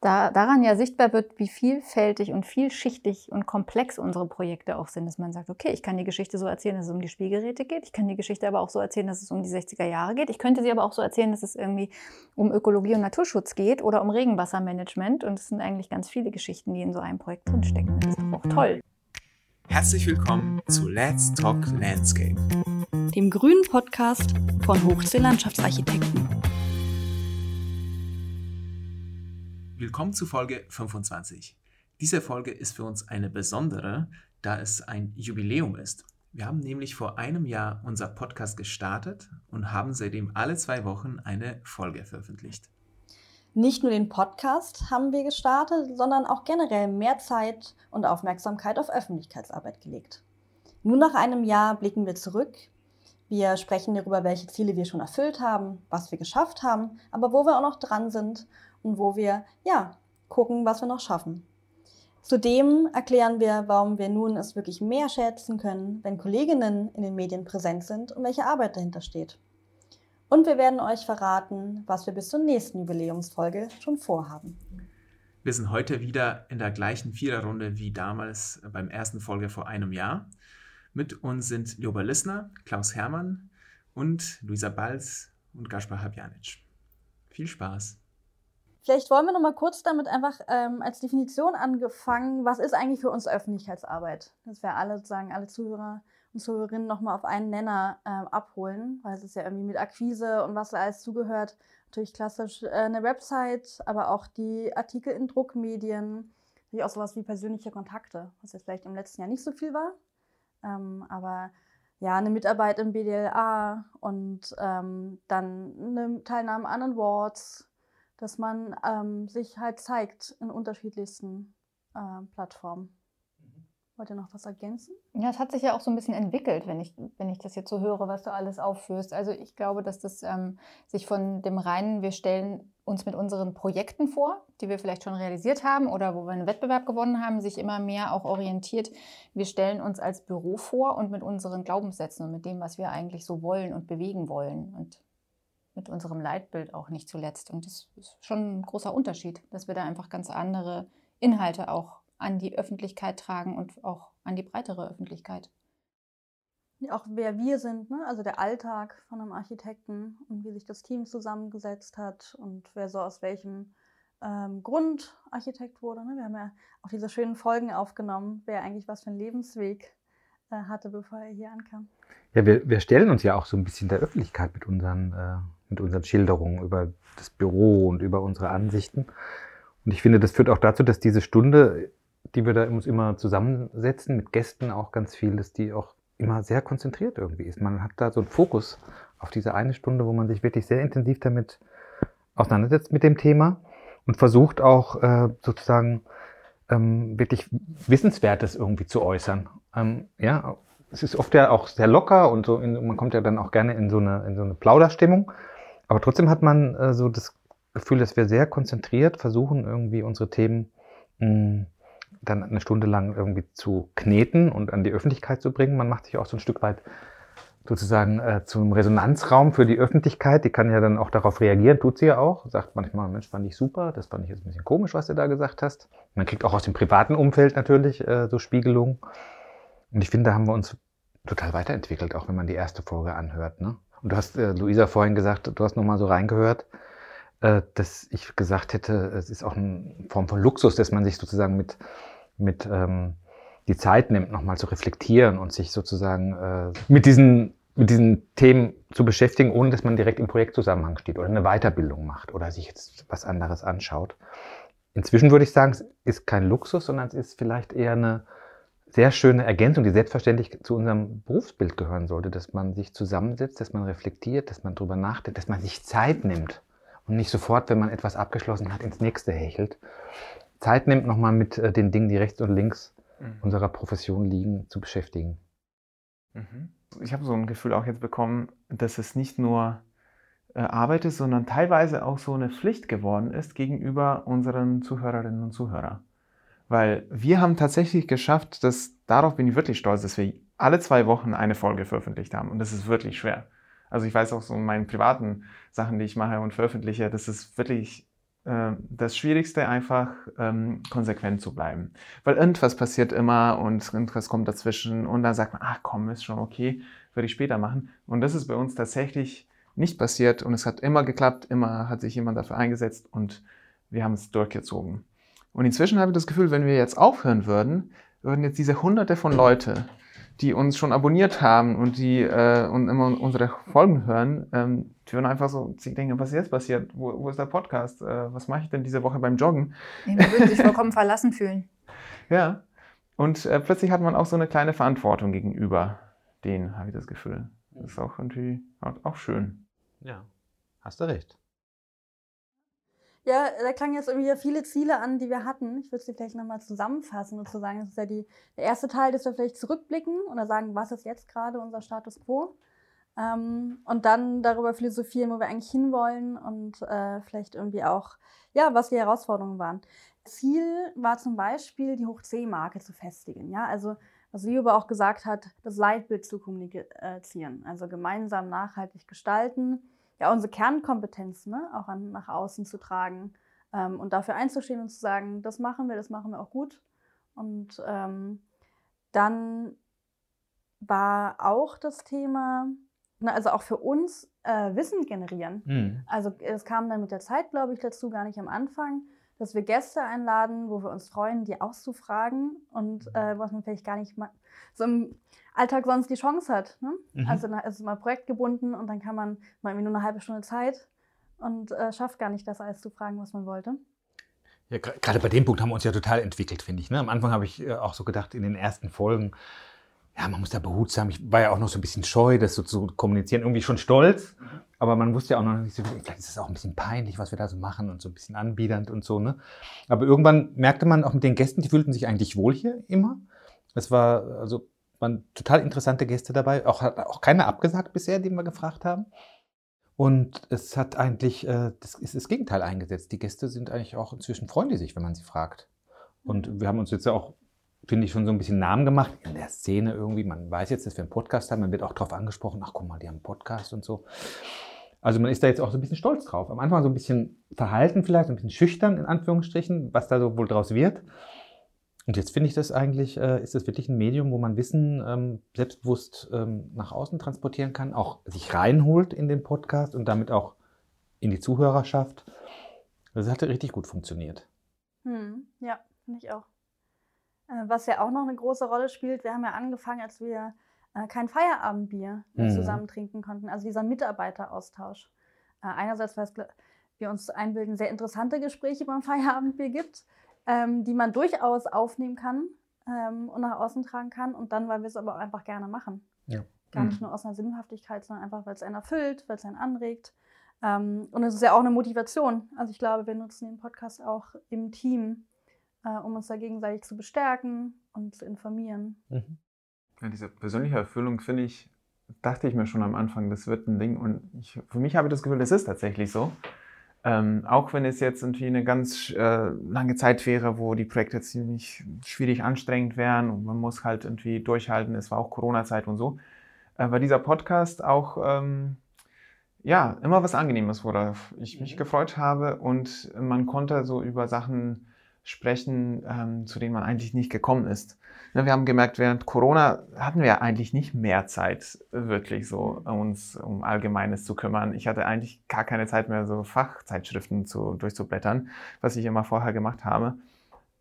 da, daran ja sichtbar wird, wie vielfältig und vielschichtig und komplex unsere Projekte auch sind, dass man sagt, okay, ich kann die Geschichte so erzählen, dass es um die Spielgeräte geht, ich kann die Geschichte aber auch so erzählen, dass es um die 60er Jahre geht, ich könnte sie aber auch so erzählen, dass es irgendwie um Ökologie und Naturschutz geht oder um Regenwassermanagement und es sind eigentlich ganz viele Geschichten, die in so einem Projekt drinstecken. Das ist doch auch toll. Herzlich willkommen zu Let's Talk Landscape, dem grünen Podcast von Hochsee Landschaftsarchitekten. Willkommen zu Folge 25. Diese Folge ist für uns eine besondere, da es ein Jubiläum ist. Wir haben nämlich vor einem Jahr unser Podcast gestartet und haben seitdem alle zwei Wochen eine Folge veröffentlicht. Nicht nur den Podcast haben wir gestartet, sondern auch generell mehr Zeit und Aufmerksamkeit auf Öffentlichkeitsarbeit gelegt. Nur nach einem Jahr blicken wir zurück. Wir sprechen darüber, welche Ziele wir schon erfüllt haben, was wir geschafft haben, aber wo wir auch noch dran sind und wo wir, ja, gucken, was wir noch schaffen. Zudem erklären wir, warum wir nun es wirklich mehr schätzen können, wenn Kolleginnen in den Medien präsent sind und welche Arbeit dahinter steht. Und wir werden euch verraten, was wir bis zur nächsten Jubiläumsfolge schon vorhaben. Wir sind heute wieder in der gleichen Viererrunde wie damals beim ersten Folge vor einem Jahr. Mit uns sind Ljoba Lissner, Klaus Hermann und Luisa Balz und Gaspar Habjanic. Viel Spaß! Vielleicht wollen wir noch mal kurz damit einfach ähm, als Definition angefangen, was ist eigentlich für uns Öffentlichkeitsarbeit? Dass wir alle sozusagen, alle Zuhörer und Zuhörerinnen noch mal auf einen Nenner äh, abholen, weil es ist ja irgendwie mit Akquise und was da alles zugehört. Natürlich klassisch äh, eine Website, aber auch die Artikel in Druckmedien, natürlich auch sowas wie persönliche Kontakte, was jetzt vielleicht im letzten Jahr nicht so viel war, ähm, aber ja, eine Mitarbeit im BDLA und ähm, dann eine Teilnahme an Awards, dass man ähm, sich halt zeigt in unterschiedlichsten äh, Plattformen. Mhm. Wollt ihr noch was ergänzen? Ja, es hat sich ja auch so ein bisschen entwickelt, wenn ich, wenn ich das jetzt so höre, was du alles aufführst. Also ich glaube, dass das ähm, sich von dem reinen, wir stellen uns mit unseren Projekten vor, die wir vielleicht schon realisiert haben oder wo wir einen Wettbewerb gewonnen haben, sich immer mehr auch orientiert. Wir stellen uns als Büro vor und mit unseren Glaubenssätzen und mit dem, was wir eigentlich so wollen und bewegen wollen. Und mit unserem Leitbild auch nicht zuletzt. Und das ist schon ein großer Unterschied, dass wir da einfach ganz andere Inhalte auch an die Öffentlichkeit tragen und auch an die breitere Öffentlichkeit. Auch wer wir sind, ne? also der Alltag von einem Architekten und wie sich das Team zusammengesetzt hat und wer so aus welchem ähm, Grund Architekt wurde. Ne? Wir haben ja auch diese schönen Folgen aufgenommen, wer eigentlich was für einen Lebensweg äh, hatte, bevor er hier ankam. Ja, wir, wir stellen uns ja auch so ein bisschen der Öffentlichkeit mit unseren äh, mit unseren Schilderungen über das Büro und über unsere Ansichten. Und ich finde, das führt auch dazu, dass diese Stunde, die wir da uns immer zusammensetzen, mit Gästen auch ganz viel, dass die auch immer sehr konzentriert irgendwie ist. Man hat da so einen Fokus auf diese eine Stunde, wo man sich wirklich sehr intensiv damit auseinandersetzt mit dem Thema und versucht auch äh, sozusagen ähm, wirklich Wissenswertes irgendwie zu äußern. Ähm, ja, es ist oft ja auch sehr locker und so, man kommt ja dann auch gerne in so eine, in so eine Plauderstimmung. Aber trotzdem hat man äh, so das Gefühl, dass wir sehr konzentriert versuchen, irgendwie unsere Themen mh, hm, dann eine Stunde lang irgendwie zu kneten und an die Öffentlichkeit zu bringen. Man macht sich auch so ein Stück weit sozusagen äh, zum Resonanzraum für die Öffentlichkeit. Die kann ja dann auch darauf reagieren, tut sie ja auch. Sagt manchmal, Mensch, fand ich super, das fand ich jetzt ein bisschen komisch, was du da gesagt hast. Man kriegt auch aus dem privaten Umfeld natürlich äh, so Spiegelungen. Und ich finde, da haben wir uns total weiterentwickelt, auch wenn man die erste Folge anhört. Ne? Und du hast, äh, Luisa, vorhin gesagt, du hast nochmal so reingehört, äh, dass ich gesagt hätte, es ist auch eine Form von Luxus, dass man sich sozusagen mit, mit ähm, die Zeit nimmt, nochmal zu reflektieren und sich sozusagen äh, mit, diesen, mit diesen Themen zu beschäftigen, ohne dass man direkt im Projektzusammenhang steht oder eine Weiterbildung macht oder sich jetzt was anderes anschaut. Inzwischen würde ich sagen, es ist kein Luxus, sondern es ist vielleicht eher eine sehr schöne Ergänzung, die selbstverständlich zu unserem Berufsbild gehören sollte, dass man sich zusammensetzt, dass man reflektiert, dass man drüber nachdenkt, dass man sich Zeit nimmt und nicht sofort, wenn man etwas abgeschlossen hat, ins nächste hechelt. Zeit nimmt, nochmal mit äh, den Dingen, die rechts und links mhm. unserer Profession liegen, zu beschäftigen. Mhm. Ich habe so ein Gefühl auch jetzt bekommen, dass es nicht nur äh, Arbeit ist, sondern teilweise auch so eine Pflicht geworden ist gegenüber unseren Zuhörerinnen und Zuhörern. Weil wir haben tatsächlich geschafft, dass, darauf bin ich wirklich stolz, dass wir alle zwei Wochen eine Folge veröffentlicht haben. Und das ist wirklich schwer. Also ich weiß auch so in meinen privaten Sachen, die ich mache und veröffentliche, das ist wirklich äh, das Schwierigste, einfach ähm, konsequent zu bleiben. Weil irgendwas passiert immer und irgendwas kommt dazwischen und dann sagt man, ach komm, ist schon okay, würde ich später machen. Und das ist bei uns tatsächlich nicht passiert und es hat immer geklappt, immer hat sich jemand dafür eingesetzt und wir haben es durchgezogen. Und inzwischen habe ich das Gefühl, wenn wir jetzt aufhören würden, würden jetzt diese hunderte von Leute, die uns schon abonniert haben und die äh, und immer unsere Folgen hören, ähm, die würden einfach so sich denken, was ist jetzt passiert? Wo, wo ist der Podcast? Äh, was mache ich denn diese Woche beim Joggen? Die würden sich vollkommen verlassen fühlen. Ja. Und äh, plötzlich hat man auch so eine kleine Verantwortung gegenüber denen, habe ich das Gefühl. Das ist auch irgendwie auch schön. Ja, hast du recht. Ja, da klangen jetzt irgendwie viele Ziele an, die wir hatten. Ich würde sie vielleicht nochmal zusammenfassen und zu sagen, das ist ja die, der erste Teil, dass wir vielleicht zurückblicken oder sagen, was ist jetzt gerade unser Status quo. Ähm, und dann darüber philosophieren, wo wir eigentlich hinwollen und äh, vielleicht irgendwie auch, ja, was die Herausforderungen waren. Ziel war zum Beispiel, die Hoch-C-Marke zu festigen. Ja, also was Liobe auch gesagt hat, das Leitbild zu kommunizieren. Also gemeinsam nachhaltig gestalten, ja, unsere Kernkompetenz ne, auch an, nach außen zu tragen ähm, und dafür einzustehen und zu sagen, das machen wir, das machen wir auch gut. Und ähm, dann war auch das Thema, ne, also auch für uns äh, Wissen generieren. Mhm. Also es kam dann mit der Zeit, glaube ich, dazu, gar nicht am Anfang, dass wir Gäste einladen, wo wir uns freuen, die auszufragen und äh, was man vielleicht gar nicht mal so im Alltag sonst die Chance hat. Ne? Mhm. Also es ist mal projektgebunden und dann kann man mal nur eine halbe Stunde Zeit und äh, schafft gar nicht das alles zu fragen, was man wollte. Ja, gerade bei dem Punkt haben wir uns ja total entwickelt, finde ich. Ne? Am Anfang habe ich äh, auch so gedacht, in den ersten Folgen, ja, man muss da behutsam. Ich war ja auch noch so ein bisschen scheu, das so zu kommunizieren. Irgendwie schon stolz, aber man wusste ja auch noch nicht so, vielleicht ist es auch ein bisschen peinlich, was wir da so machen und so ein bisschen anbiedernd und so. Ne? Aber irgendwann merkte man auch mit den Gästen, die fühlten sich eigentlich wohl hier immer. Es war, also, waren total interessante Gäste dabei. Auch, hat auch keiner abgesagt bisher, den wir gefragt haben. Und es hat eigentlich, äh, das ist das Gegenteil eingesetzt. Die Gäste sind eigentlich auch inzwischen freuen die sich, wenn man sie fragt. Und wir haben uns jetzt ja auch finde ich, schon so ein bisschen Namen gemacht in der Szene irgendwie. Man weiß jetzt, dass wir einen Podcast haben, man wird auch darauf angesprochen, ach guck mal, die haben einen Podcast und so. Also man ist da jetzt auch so ein bisschen stolz drauf. Am Anfang so ein bisschen verhalten vielleicht, ein bisschen schüchtern in Anführungsstrichen, was da so wohl draus wird. Und jetzt finde ich das eigentlich, äh, ist das wirklich ein Medium, wo man Wissen ähm, selbstbewusst ähm, nach außen transportieren kann, auch sich reinholt in den Podcast und damit auch in die Zuhörerschaft. Das hat richtig gut funktioniert. Hm, ja, finde ich auch. Äh, was ja auch noch eine große Rolle spielt, wir haben ja angefangen, als wir äh, kein Feierabendbier mhm. zusammen trinken konnten, also dieser Mitarbeiteraustausch. Äh, einerseits, weil wir uns einbilden, sehr interessante Gespräche beim Feierabendbier gibt, ähm, die man durchaus aufnehmen kann ähm, und nach außen tragen kann. Und dann, weil wir es aber auch einfach gerne machen. Ja. Gar nicht mhm. nur aus einer Sinnhaftigkeit, sondern einfach, weil es einen erfüllt, weil es einen anregt. Ähm, und es ist ja auch eine Motivation. Also ich glaube, wir nutzen den Podcast auch im Team, äh, um uns da gegenseitig zu bestärken und zu informieren. Mhm. Ja, diese persönliche Erfüllung, finde ich, dachte ich mir schon am Anfang, das wird ein Ding. Und ich, für mich habe ich das Gefühl, das ist tatsächlich so. Ähm, auch wenn es jetzt irgendwie eine ganz äh, lange Zeit wäre, wo die Projekte ziemlich schwierig anstrengend wären und man muss halt irgendwie durchhalten, es war auch Corona-Zeit und so, äh, war dieser Podcast auch ähm, ja immer was Angenehmes, worauf ich mich mhm. gefreut habe und man konnte so über Sachen sprechen, ähm, zu denen man eigentlich nicht gekommen ist. Ja, wir haben gemerkt, während Corona hatten wir eigentlich nicht mehr Zeit, wirklich so uns um Allgemeines zu kümmern. Ich hatte eigentlich gar keine Zeit mehr, so Fachzeitschriften zu, durchzublättern, was ich immer vorher gemacht habe.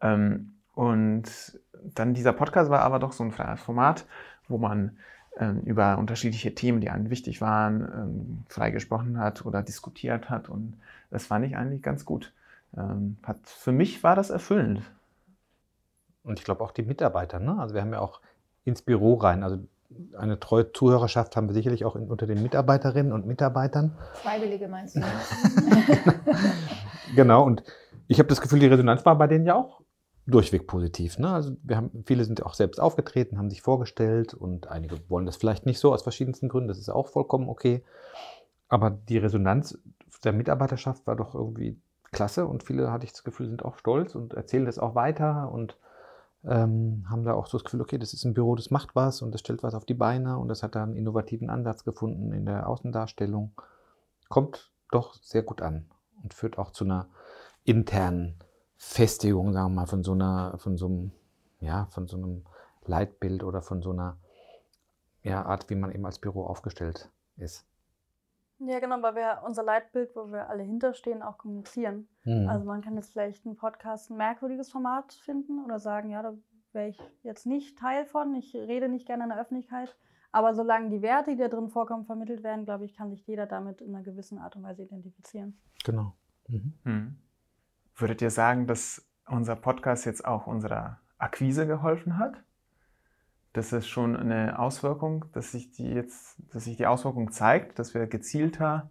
Ähm, und dann dieser Podcast war aber doch so ein Format, wo man ähm, über unterschiedliche Themen, die einem wichtig waren, ähm, frei gesprochen hat oder diskutiert hat. Und das fand ich eigentlich ganz gut ähm, hat, für mich war das erfüllend. Und ich glaube auch die Mitarbeiter, ne? Also wir haben ja auch ins Büro rein, also eine treue Zuhörerschaft haben wir sicherlich auch in, unter den Mitarbeiterinnen und Mitarbeitern. Freiwillige meinst du? genau, und ich habe das Gefühl, die Resonanz war bei denen ja auch durchweg positiv. Ne? Also wir haben, viele sind auch selbst aufgetreten, haben sich vorgestellt und einige wollen das vielleicht nicht so aus verschiedensten Gründen, das ist auch vollkommen okay. Aber die Resonanz der Mitarbeiterschaft war doch irgendwie klasse und viele, hatte ich das Gefühl, sind auch stolz und erzählen das auch weiter und ähm, haben da auch so das Gefühl, okay, das ist ein Büro, das macht was und das stellt was auf die Beine und das hat da einen innovativen Ansatz gefunden in der Außendarstellung. Kommt doch sehr gut an und führt auch zu einer internen Festigung, sagen wir mal, von so einer, von so einem, ja, von so einem Leitbild oder von so einer ja, Art, wie man eben als Büro aufgestellt ist. Ja, genau, weil wir unser Leitbild, wo wir alle hinterstehen, auch kommunizieren. Mhm. Also man kann jetzt vielleicht einen Podcast ein merkwürdiges Format finden oder sagen, ja, da wäre ich jetzt nicht Teil von, ich rede nicht gerne in der Öffentlichkeit. Aber solange die Werte, die da drin vorkommen, vermittelt werden, glaube ich, kann sich jeder damit in einer gewissen Art und Weise identifizieren. Genau. Mhm. Mhm. Würdet ihr sagen, dass unser Podcast jetzt auch unserer Akquise geholfen hat? Das ist schon eine Auswirkung, dass sich die jetzt, dass sich die Auswirkung zeigt, dass wir gezielter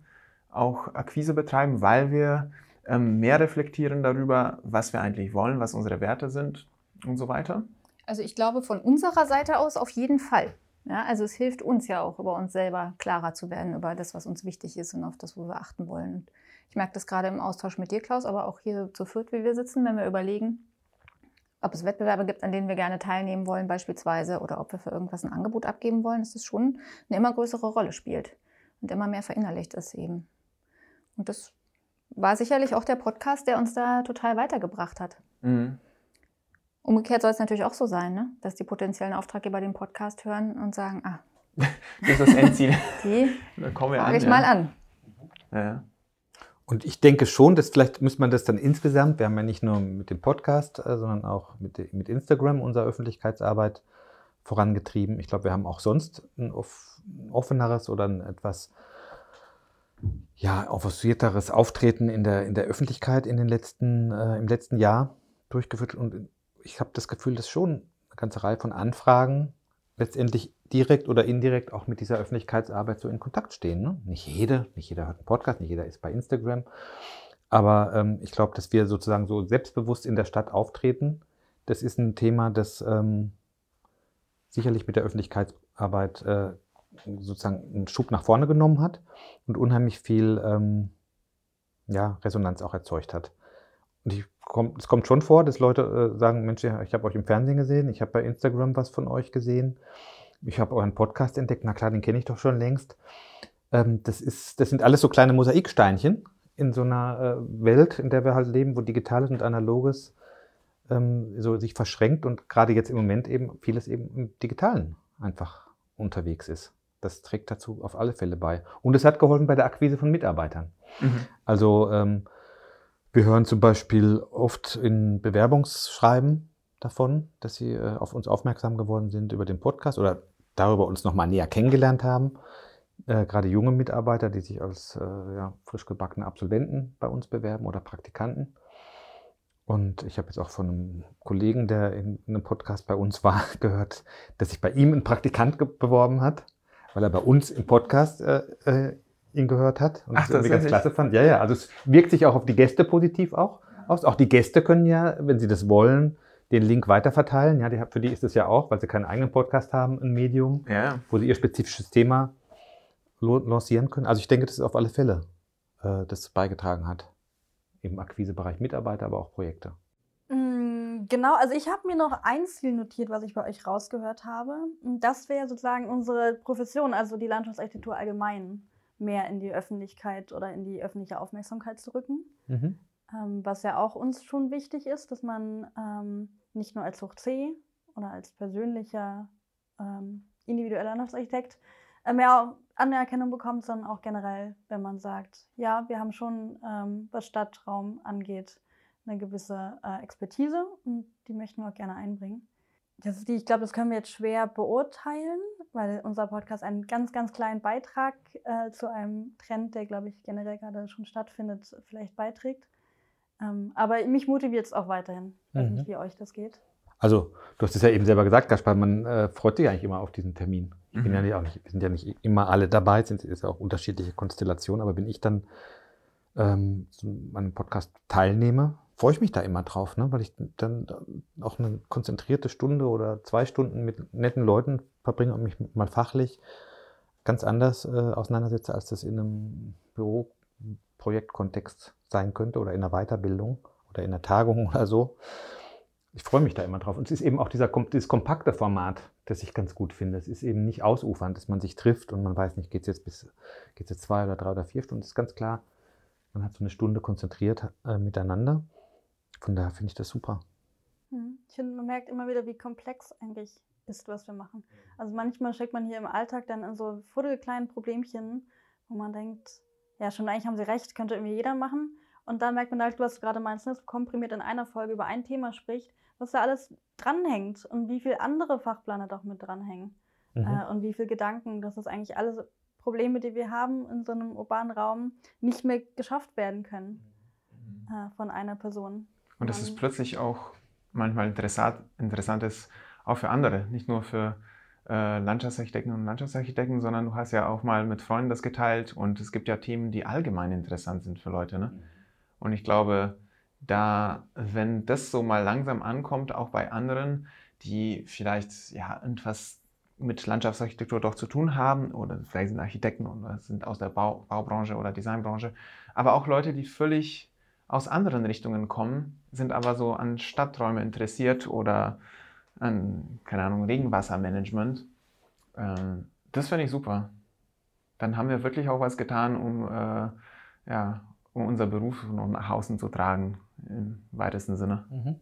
auch Akquise betreiben, weil wir ähm, mehr reflektieren darüber, was wir eigentlich wollen, was unsere Werte sind und so weiter? Also ich glaube von unserer Seite aus auf jeden Fall. Ja, also es hilft uns ja auch, über uns selber klarer zu werden, über das, was uns wichtig ist und auf das, wo wir achten wollen. Ich merke das gerade im Austausch mit dir, Klaus, aber auch hier zu viert, wie wir sitzen, wenn wir überlegen, ob es Wettbewerbe gibt, an denen wir gerne teilnehmen wollen beispielsweise oder ob wir für irgendwas ein Angebot abgeben wollen, dass das schon eine immer größere Rolle spielt und immer mehr verinnerlicht ist eben. Und das war sicherlich auch der Podcast, der uns da total weitergebracht hat. Mhm. Umgekehrt soll es natürlich auch so sein, ne? dass die potenziellen Auftraggeber den Podcast hören und sagen, ah, das ist das Endziel. Die frage ich ja. mal an. Ja. Und ich denke schon, dass vielleicht muss man das dann insgesamt, wir haben ja nicht nur mit dem Podcast, äh, sondern auch mit, mit Instagram unsere Öffentlichkeitsarbeit vorangetrieben. Ich glaube, wir haben auch sonst ein offeneres oder ein etwas ja, avancierteres Auftreten in der, in der Öffentlichkeit in den letzten, äh, im letzten Jahr durchgeführt. Und ich habe das Gefühl, dass schon eine ganze Reihe von Anfragen letztendlich direkt oder indirekt auch mit dieser Öffentlichkeitsarbeit so in Kontakt stehen. Ne? Nicht jeder, nicht jeder hört einen Podcast, nicht jeder ist bei Instagram. Aber ähm, ich glaube, dass wir sozusagen so selbstbewusst in der Stadt auftreten, das ist ein Thema, das ähm, sicherlich mit der Öffentlichkeitsarbeit äh, sozusagen einen Schub nach vorne genommen hat und unheimlich viel ähm, ja, Resonanz auch erzeugt hat. Und ich kommt, es kommt schon vor, dass Leute äh, sagen, Mensch, ich habe euch im Fernsehen gesehen, ich habe bei Instagram was von euch gesehen, ich habe euren Podcast entdeckt, na klar, den kenne ich doch schon längst. Ähm, das, ist, das sind alles so kleine Mosaiksteinchen in so einer äh, Welt, in der wir halt leben, wo Digitales und Analoges ähm, so sich verschränkt und gerade jetzt im Moment eben vieles eben im Digitalen einfach unterwegs ist. Das trägt dazu auf alle Fälle bei. Und es hat geholfen bei der Akquise von Mitarbeitern. Mhm. Also ähm, wir hören zum Beispiel oft in Bewerbungsschreiben davon, dass sie äh, auf uns aufmerksam geworden sind über den Podcast oder darüber uns nochmal näher kennengelernt haben. Äh, gerade junge Mitarbeiter, die sich als äh, ja, frisch gebackene Absolventen bei uns bewerben oder Praktikanten. Und ich habe jetzt auch von einem Kollegen, der in einem Podcast bei uns war, gehört, dass sich bei ihm ein Praktikant beworben hat, weil er bei uns im Podcast äh, äh ihn gehört hat und Ach, das irgendwie ganz klasse fand. Ja, ja, also es wirkt sich auch auf die Gäste positiv auch aus. Auch die Gäste können ja, wenn sie das wollen, den Link weiterverteilen. Ja, die, für die ist es ja auch, weil sie keinen eigenen Podcast haben, ein Medium, ja. wo sie ihr spezifisches Thema lancieren können. Also ich denke, das ist auf alle Fälle äh, das beigetragen hat. Im Akquisebereich Mitarbeiter, aber auch Projekte. Mm, genau, also ich habe mir noch ein Ziel notiert, was ich bei euch rausgehört habe. Das wäre sozusagen unsere Profession, also die Landschaftsarchitektur allgemein mehr in die Öffentlichkeit oder in die öffentliche Aufmerksamkeit zu rücken. Mhm. Ähm, was ja auch uns schon wichtig ist, dass man ähm, nicht nur als Hoch C oder als persönlicher ähm, individueller Landschaftsarchitekt äh, mehr Anerkennung bekommt, sondern auch generell, wenn man sagt, ja, wir haben schon, ähm, was Stadtraum angeht, eine gewisse äh, Expertise und die möchten wir auch gerne einbringen. Das ist die, ich glaube, das können wir jetzt schwer beurteilen, weil unser Podcast einen ganz, ganz kleinen Beitrag äh, zu einem Trend, der, glaube ich, generell gerade schon stattfindet, vielleicht beiträgt. Ähm, aber mich motiviert es auch weiterhin. Ich weiß mhm. nicht, wie euch das geht. Also, du hast es ja eben selber gesagt, Gaspar, man äh, freut sich eigentlich immer auf diesen Termin. Ich mhm. bin ja nicht, auch nicht, wir sind ja nicht immer alle dabei, es ist ja auch unterschiedliche Konstellationen, aber wenn ich dann ähm, an einem Podcast teilnehme, freue ich mich da immer drauf, ne? weil ich dann auch eine konzentrierte Stunde oder zwei Stunden mit netten Leuten verbringe und mich mal fachlich ganz anders äh, auseinandersetze, als das in einem Büroprojektkontext sein könnte oder in einer Weiterbildung oder in einer Tagung oder so. Ich freue mich da immer drauf. Und es ist eben auch dieser, dieses kompakte Format, das ich ganz gut finde. Es ist eben nicht ausufernd, dass man sich trifft und man weiß nicht, geht es jetzt bis, jetzt zwei oder drei oder vier Stunden. Es ist ganz klar, Man hat so eine Stunde konzentriert äh, miteinander. Von daher finde ich das super. Hm. Ich finde, man merkt immer wieder, wie komplex eigentlich ist, was wir machen. Also manchmal steckt man hier im Alltag dann in so kleinen Problemchen, wo man denkt, ja, schon eigentlich haben sie recht, könnte irgendwie jeder machen. Und dann merkt man halt, was du gerade meinst, dass komprimiert in einer Folge über ein Thema spricht, was da alles dranhängt und wie viele andere Fachplaner doch mit dranhängen. Mhm. Äh, und wie viele Gedanken, dass das eigentlich alle Probleme, die wir haben in so einem urbanen Raum, nicht mehr geschafft werden können mhm. äh, von einer Person. Und das ist plötzlich auch manchmal interessant, interessant ist, auch für andere, nicht nur für äh, Landschaftsarchitekten und Landschaftsarchitekten, sondern du hast ja auch mal mit Freunden das geteilt und es gibt ja Themen, die allgemein interessant sind für Leute. Ne? Mhm. Und ich glaube, da, wenn das so mal langsam ankommt, auch bei anderen, die vielleicht ja irgendwas mit Landschaftsarchitektur doch zu tun haben oder vielleicht sind Architekten oder sind aus der Bau, Baubranche oder Designbranche, aber auch Leute, die völlig aus anderen Richtungen kommen, sind aber so an Stadträume interessiert oder an, keine Ahnung, Regenwassermanagement. Ähm, das finde ich super. Dann haben wir wirklich auch was getan, um, äh, ja, um unser Beruf noch nach außen zu tragen, im weitesten Sinne. Mhm.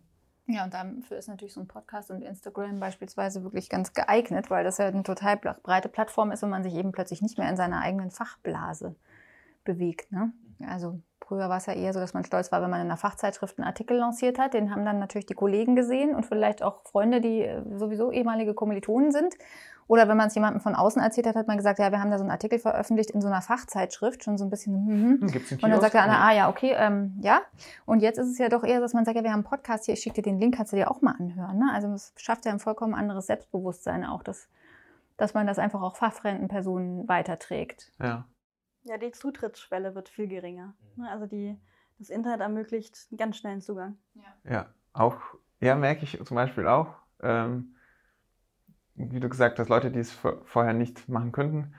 Ja, und dafür ist natürlich so ein Podcast und Instagram beispielsweise wirklich ganz geeignet, weil das ja eine total breite Plattform ist und man sich eben plötzlich nicht mehr in seiner eigenen Fachblase bewegt. Ne? Also früher war es ja eher so, dass man stolz war, wenn man in einer Fachzeitschrift einen Artikel lanciert hat. Den haben dann natürlich die Kollegen gesehen und vielleicht auch Freunde, die äh, sowieso ehemalige Kommilitonen sind. Oder wenn man es jemandem von außen erzählt hat, hat man gesagt, ja, wir haben da so einen Artikel veröffentlicht in so einer Fachzeitschrift, schon so ein bisschen. Mm -hmm. Und dann sagt der andere, ah ja, okay, ähm, ja. Und jetzt ist es ja doch eher, dass man sagt, ja, wir haben einen Podcast hier, ich schicke dir den Link, kannst du dir auch mal anhören. Ne? Also es schafft ja ein vollkommen anderes Selbstbewusstsein auch, dass, dass man das einfach auch fachfremden Personen weiterträgt. Ja. Ja, die Zutrittsschwelle wird viel geringer. Ne? Also die, das Internet ermöglicht einen ganz schnellen Zugang. Ja, ja auch, ja, merke ich zum Beispiel auch. Ähm, wie du gesagt hast, Leute, die es vorher nicht machen könnten.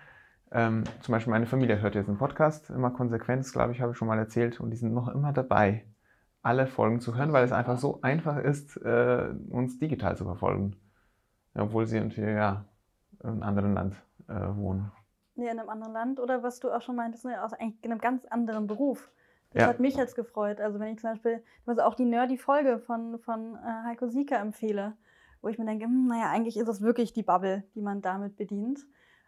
Ähm, zum Beispiel meine Familie hört jetzt einen Podcast, immer Konsequenz, glaube ich, habe ich schon mal erzählt, und die sind noch immer dabei, alle Folgen zu hören, weil es einfach so einfach ist, äh, uns digital zu verfolgen. Obwohl sie irgendwie ja, in einem anderen Land äh, wohnen. Ja, in einem anderen Land oder was du auch schon meintest, ne, aus eigentlich einem ganz anderen Beruf. Das ja. hat mich jetzt gefreut. Also wenn ich zum Beispiel also auch die Nerdy-Folge von, von äh, Heiko Sieker empfehle, wo ich mir denke, hm, naja, eigentlich ist es wirklich die Bubble, die man damit bedient.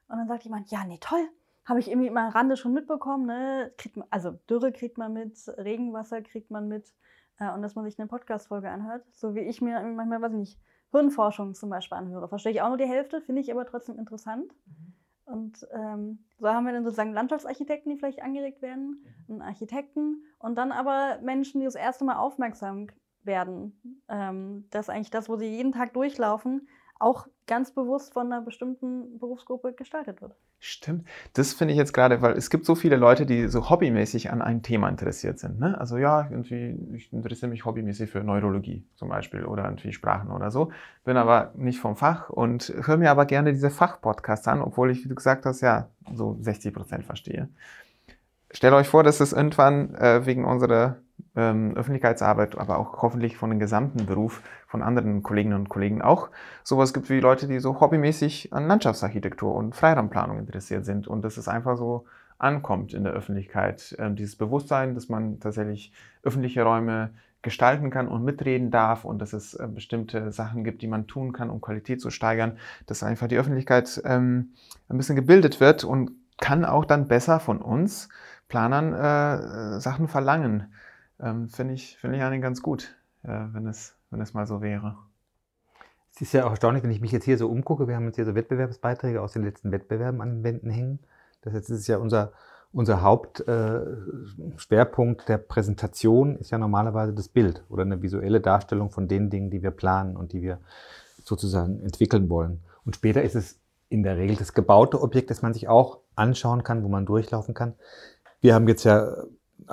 Und dann sagt jemand, ja, nee, toll, habe ich irgendwie am Rande schon mitbekommen. Ne? Kriegt man, also Dürre kriegt man mit, Regenwasser kriegt man mit äh, und dass man sich eine Podcast-Folge anhört. So wie ich mir manchmal, weiß ich nicht, Hirnforschung zum Beispiel anhöre. Verstehe ich auch nur die Hälfte, finde ich aber trotzdem interessant. Mhm. Und ähm, so haben wir dann sozusagen Landschaftsarchitekten, die vielleicht angeregt werden, mhm. einen Architekten und dann aber Menschen, die das erste Mal aufmerksam werden, ähm, dass eigentlich das, wo sie jeden Tag durchlaufen, auch ganz bewusst von einer bestimmten Berufsgruppe gestaltet wird. Stimmt. Das finde ich jetzt gerade, weil es gibt so viele Leute, die so hobbymäßig an einem Thema interessiert sind. Ne? Also ja, irgendwie, ich interessiere mich hobbymäßig für Neurologie zum Beispiel oder irgendwie Sprachen oder so. Bin aber nicht vom Fach und höre mir aber gerne diese Fachpodcasts an, obwohl ich, wie du gesagt hast, ja, so 60 Prozent verstehe. Stellt euch vor, dass es irgendwann äh, wegen unserer Öffentlichkeitsarbeit, aber auch hoffentlich von dem gesamten Beruf von anderen Kolleginnen und Kollegen auch. Sowas gibt wie Leute, die so hobbymäßig an Landschaftsarchitektur und Freiraumplanung interessiert sind und dass es einfach so ankommt in der Öffentlichkeit, äh, dieses Bewusstsein, dass man tatsächlich öffentliche Räume gestalten kann und mitreden darf und dass es äh, bestimmte Sachen gibt, die man tun kann, um Qualität zu steigern, dass einfach die Öffentlichkeit ähm, ein bisschen gebildet wird und kann auch dann besser von uns Planern äh, Sachen verlangen ähm, finde ich, find ich eigentlich ganz gut, äh, wenn, es, wenn es mal so wäre. Es ist ja auch erstaunlich, wenn ich mich jetzt hier so umgucke. Wir haben jetzt hier so Wettbewerbsbeiträge aus den letzten Wettbewerben an den Wänden hängen. Das jetzt ist ja unser, unser Hauptschwerpunkt äh, der Präsentation ist ja normalerweise das Bild oder eine visuelle Darstellung von den Dingen, die wir planen und die wir sozusagen entwickeln wollen. Und später ist es in der Regel das gebaute Objekt, das man sich auch anschauen kann, wo man durchlaufen kann. Wir haben jetzt ja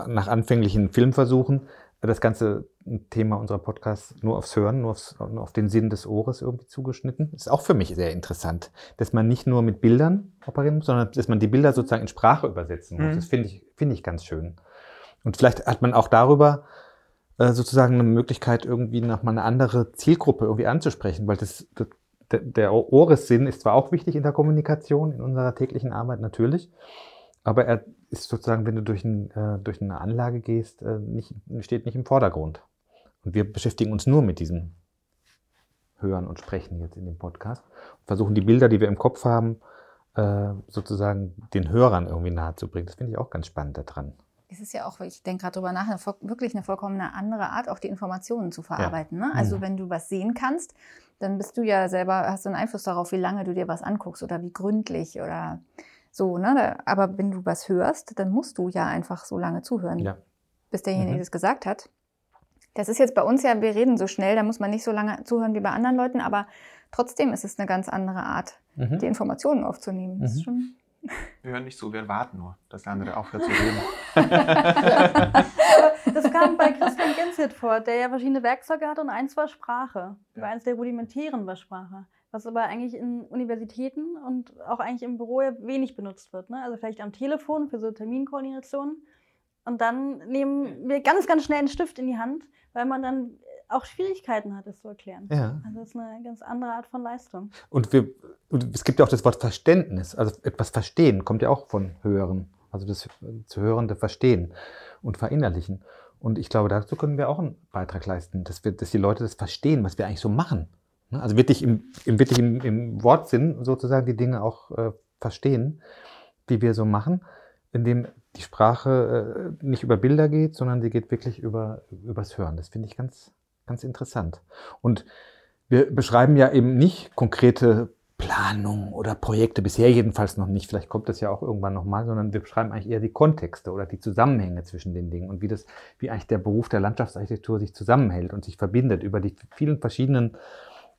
nach anfänglichen Filmversuchen das ganze Thema unserer Podcasts nur aufs Hören, nur, aufs, nur auf den Sinn des Ohres irgendwie zugeschnitten. Das ist auch für mich sehr interessant, dass man nicht nur mit Bildern operieren muss, sondern dass man die Bilder sozusagen in Sprache übersetzen muss. Mhm. Das finde ich, finde ich ganz schön. Und vielleicht hat man auch darüber äh, sozusagen eine Möglichkeit, irgendwie nochmal eine andere Zielgruppe irgendwie anzusprechen, weil das, das der Ohressinn ist zwar auch wichtig in der Kommunikation, in unserer täglichen Arbeit natürlich, aber er ist sozusagen, wenn du durch, ein, äh, durch eine Anlage gehst, äh, nicht, steht nicht im Vordergrund. Und wir beschäftigen uns nur mit diesem Hören und Sprechen jetzt in dem Podcast. Und versuchen die Bilder, die wir im Kopf haben, äh, sozusagen den Hörern irgendwie nahezubringen. Das finde ich auch ganz spannend daran. Es ist ja auch, ich denke gerade darüber nach, wirklich eine vollkommen andere Art, auch die Informationen zu verarbeiten. Ja. Ne? Also mhm. wenn du was sehen kannst, dann bist du ja selber, hast du einen Einfluss darauf, wie lange du dir was anguckst oder wie gründlich oder so. Ne? Aber wenn du was hörst, dann musst du ja einfach so lange zuhören, ja. bis derjenige mhm. das gesagt hat. Das ist jetzt bei uns ja, wir reden so schnell, da muss man nicht so lange zuhören wie bei anderen Leuten, aber trotzdem ist es eine ganz andere Art, mhm. die Informationen aufzunehmen. Das ist mhm. schon wir hören nicht zu, wir warten nur, dass der andere aufhört zu reden. das kam bei Christian Genset vor, der ja verschiedene Werkzeuge hat und eins war Sprache. Ja. Eins der rudimentären war Sprache. Was aber eigentlich in Universitäten und auch eigentlich im Büro ja wenig benutzt wird. Ne? Also vielleicht am Telefon für so Terminkoordinationen. Und dann nehmen wir ganz, ganz schnell einen Stift in die Hand, weil man dann auch Schwierigkeiten hat, es zu erklären. Ja. Also das ist eine ganz andere Art von Leistung. Und, wir, und es gibt ja auch das Wort Verständnis. Also etwas verstehen kommt ja auch von Hören. Also das zu Hörende Verstehen und Verinnerlichen. Und ich glaube, dazu können wir auch einen Beitrag leisten, dass, wir, dass die Leute das verstehen, was wir eigentlich so machen. Ne? Also wirklich im, im, wirklich im, im Wortsinn sozusagen die Dinge auch äh, verstehen, die wir so machen, indem die Sprache äh, nicht über Bilder geht, sondern sie geht wirklich über, übers Hören. Das finde ich ganz, ganz interessant. Und wir beschreiben ja eben nicht konkrete Planung oder Projekte, bisher jedenfalls noch nicht, vielleicht kommt das ja auch irgendwann nochmal, sondern wir beschreiben eigentlich eher die Kontexte oder die Zusammenhänge zwischen den Dingen und wie das, wie eigentlich der Beruf der Landschaftsarchitektur sich zusammenhält und sich verbindet über die vielen verschiedenen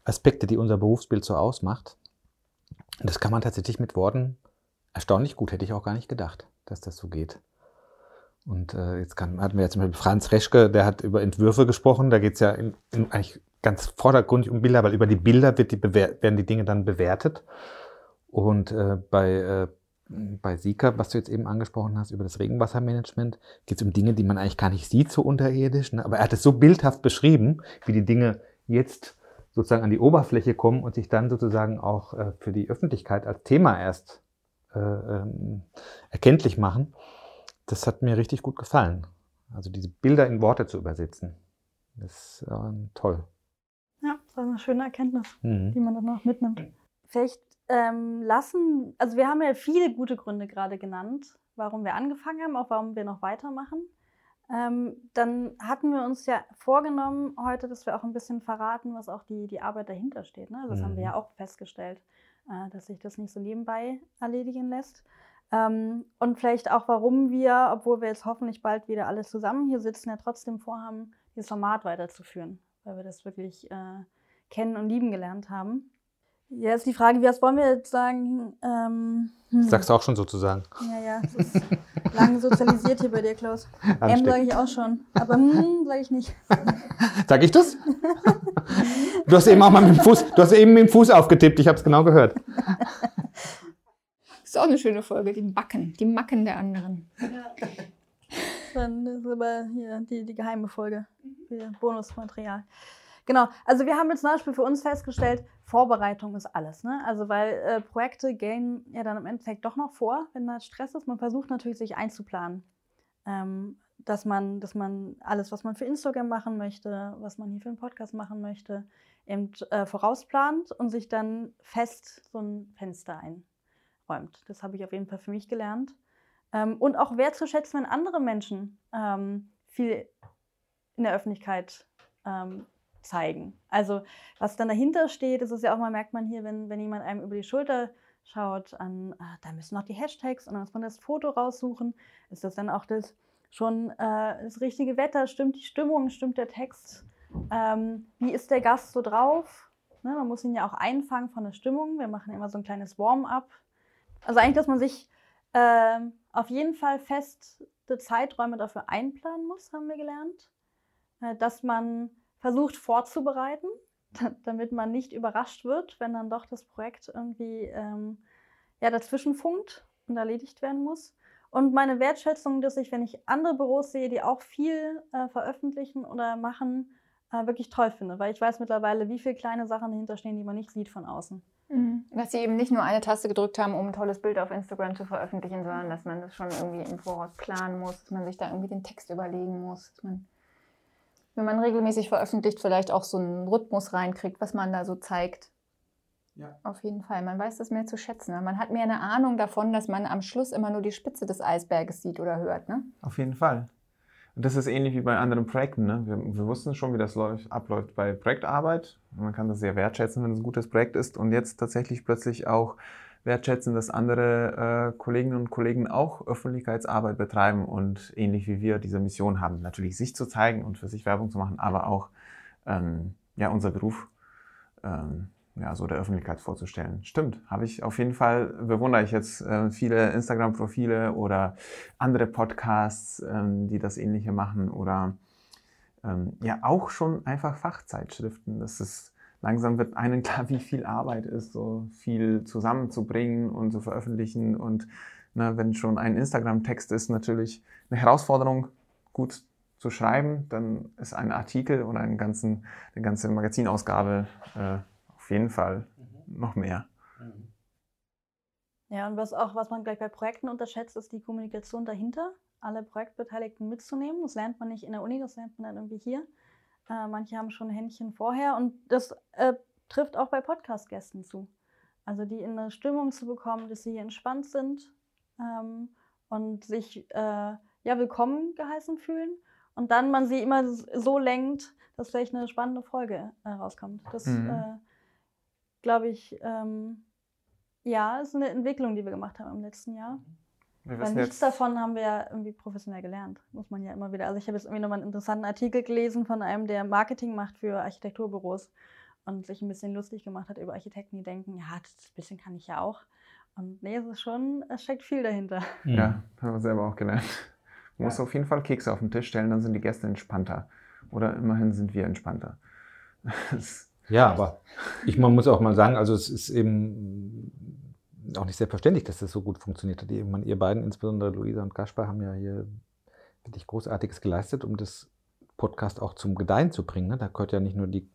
Aspekte, die unser Berufsbild so ausmacht. Und das kann man tatsächlich mit Worten erstaunlich gut, hätte ich auch gar nicht gedacht, dass das so geht. Und äh, jetzt kann, hatten wir jetzt zum Beispiel Franz Reschke, der hat über Entwürfe gesprochen. Da geht es ja in, in eigentlich ganz vordergründig um Bilder, weil über die Bilder wird die werden die Dinge dann bewertet. Und äh, bei, äh, bei Sika, was du jetzt eben angesprochen hast, über das Regenwassermanagement, geht es um Dinge, die man eigentlich gar nicht sieht, so unterirdisch. Ne? Aber er hat es so bildhaft beschrieben, wie die Dinge jetzt sozusagen an die Oberfläche kommen und sich dann sozusagen auch äh, für die Öffentlichkeit als Thema erst äh, ähm, erkenntlich machen das hat mir richtig gut gefallen. Also diese Bilder in Worte zu übersetzen. Das ist äh, toll. Ja, das ist eine schöne Erkenntnis, mhm. die man dann noch mitnimmt. Vielleicht ähm, lassen, also wir haben ja viele gute Gründe gerade genannt, warum wir angefangen haben, auch warum wir noch weitermachen. Ähm, dann hatten wir uns ja vorgenommen heute, dass wir auch ein bisschen verraten, was auch die, die Arbeit dahinter steht. Ne? Das mhm. haben wir mhm. ja auch festgestellt, äh, dass sich das nicht so nebenbei erledigen lässt. Ähm, und vielleicht auch, warum wir, obwohl wir jetzt hoffentlich bald wieder alle zusammen hier sitzen, ja trotzdem vorhaben, dieses Format weiterzuführen, weil wir das wirklich äh, kennen und lieben gelernt haben. Jetzt die Frage, was wollen wir jetzt sagen? Ähm, hm. Sagst du auch schon sozusagen? Ja, ja, es ist lange sozialisiert hier bei dir, Klaus. M sage ich auch schon, aber hm, sage ich nicht. Sag ich das? Du hast eben auch mal mit dem Fuß, du hast eben mit dem Fuß aufgetippt, ich habe es genau gehört. ist auch eine schöne Folge, die Backen, die Macken der anderen. Ja. Dann ist aber hier die, die geheime Folge, Bonusmaterial. Genau, also wir haben jetzt zum Beispiel für uns festgestellt, Vorbereitung ist alles. Ne? Also weil äh, Projekte gehen ja dann im Endeffekt doch noch vor, wenn da Stress ist. Man versucht natürlich, sich einzuplanen. Ähm, dass man, dass man alles, was man für Instagram machen möchte, was man hier für einen Podcast machen möchte, eben äh, vorausplant und sich dann fest so ein Fenster ein, räumt. Das habe ich auf jeden Fall für mich gelernt. Ähm, und auch wertzuschätzen, wenn andere Menschen ähm, viel in der Öffentlichkeit ähm, zeigen. Also was dann dahinter steht, ist es ja auch mal, merkt man hier, wenn, wenn jemand einem über die Schulter schaut, an, ah, da müssen noch die Hashtags und dann muss man das Foto raussuchen. Ist das dann auch das schon äh, das richtige Wetter? Stimmt die Stimmung? Stimmt der Text? Ähm, wie ist der Gast so drauf? Ne, man muss ihn ja auch einfangen von der Stimmung. Wir machen immer so ein kleines Warm-up also eigentlich, dass man sich äh, auf jeden Fall feste Zeiträume dafür einplanen muss, haben wir gelernt. Äh, dass man versucht vorzubereiten, damit man nicht überrascht wird, wenn dann doch das Projekt irgendwie ähm, ja, dazwischen funkt und erledigt werden muss. Und meine Wertschätzung, dass ich, wenn ich andere Büros sehe, die auch viel äh, veröffentlichen oder machen, äh, wirklich toll finde, weil ich weiß mittlerweile, wie viele kleine Sachen dahinter stehen, die man nicht sieht von außen. Mhm. Dass sie eben nicht nur eine Taste gedrückt haben, um ein tolles Bild auf Instagram zu veröffentlichen, sondern dass man das schon irgendwie im Voraus planen muss, dass man sich da irgendwie den Text überlegen muss, dass man, wenn man regelmäßig veröffentlicht, vielleicht auch so einen Rhythmus reinkriegt, was man da so zeigt. Ja. Auf jeden Fall. Man weiß das mehr zu schätzen. Man hat mehr eine Ahnung davon, dass man am Schluss immer nur die Spitze des Eisberges sieht oder hört. Ne? Auf jeden Fall. Und das ist ähnlich wie bei anderen Projekten. Ne? Wir, wir, wussten schon, wie das läuft, abläuft bei Projektarbeit. Man kann das sehr wertschätzen, wenn es ein gutes Projekt ist. Und jetzt tatsächlich plötzlich auch wertschätzen, dass andere äh, Kolleginnen und Kollegen auch Öffentlichkeitsarbeit betreiben und ähnlich wie wir diese Mission haben, natürlich sich zu zeigen und für sich Werbung zu machen, aber auch ähm, ja, unser Beruf ähm, ja, so der Öffentlichkeit vorzustellen. Stimmt, habe ich auf jeden Fall, bewundere ich jetzt äh, viele Instagram-Profile oder andere Podcasts, ähm, die das ähnliche machen oder ähm, ja auch schon einfach Fachzeitschriften. Das ist langsam wird einem klar, wie viel Arbeit ist, so viel zusammenzubringen und zu veröffentlichen. Und ne, wenn schon ein Instagram-Text ist, natürlich eine Herausforderung, gut zu schreiben, dann ist ein Artikel oder eine, ganzen, eine ganze Magazinausgabe äh, auf jeden Fall mhm. noch mehr. Mhm. Ja, und was auch, was man gleich bei Projekten unterschätzt, ist die Kommunikation dahinter, alle Projektbeteiligten mitzunehmen. Das lernt man nicht in der Uni, das lernt man dann irgendwie hier. Äh, manche haben schon Händchen vorher und das äh, trifft auch bei Podcast-Gästen zu. Also die in eine Stimmung zu bekommen, dass sie entspannt sind ähm, und sich äh, ja, willkommen geheißen fühlen. Und dann man sie immer so lenkt, dass vielleicht eine spannende Folge äh, rauskommt. Das mhm. Äh, glaube ich, ähm, ja, ist eine Entwicklung, die wir gemacht haben im letzten Jahr. Wir Weil nichts davon haben wir ja irgendwie professionell gelernt, muss man ja immer wieder. Also ich habe jetzt irgendwie nochmal einen interessanten Artikel gelesen von einem, der Marketing macht für Architekturbüros und sich ein bisschen lustig gemacht hat über Architekten, die denken, ja, das bisschen kann ich ja auch. Und nee, es ist schon, es steckt viel dahinter. Ja, haben wir selber auch gelernt. Man ja. muss auf jeden Fall Kekse auf den Tisch stellen, dann sind die Gäste entspannter. Oder immerhin sind wir entspannter. Ja, aber ich man muss auch mal sagen, also es ist eben auch nicht selbstverständlich, dass das so gut funktioniert hat. Ihr, ihr beiden, insbesondere Luisa und Kaspar, haben ja hier wirklich Großartiges geleistet, um das Podcast auch zum Gedeihen zu bringen. Ne? Da gehört ja nicht nur die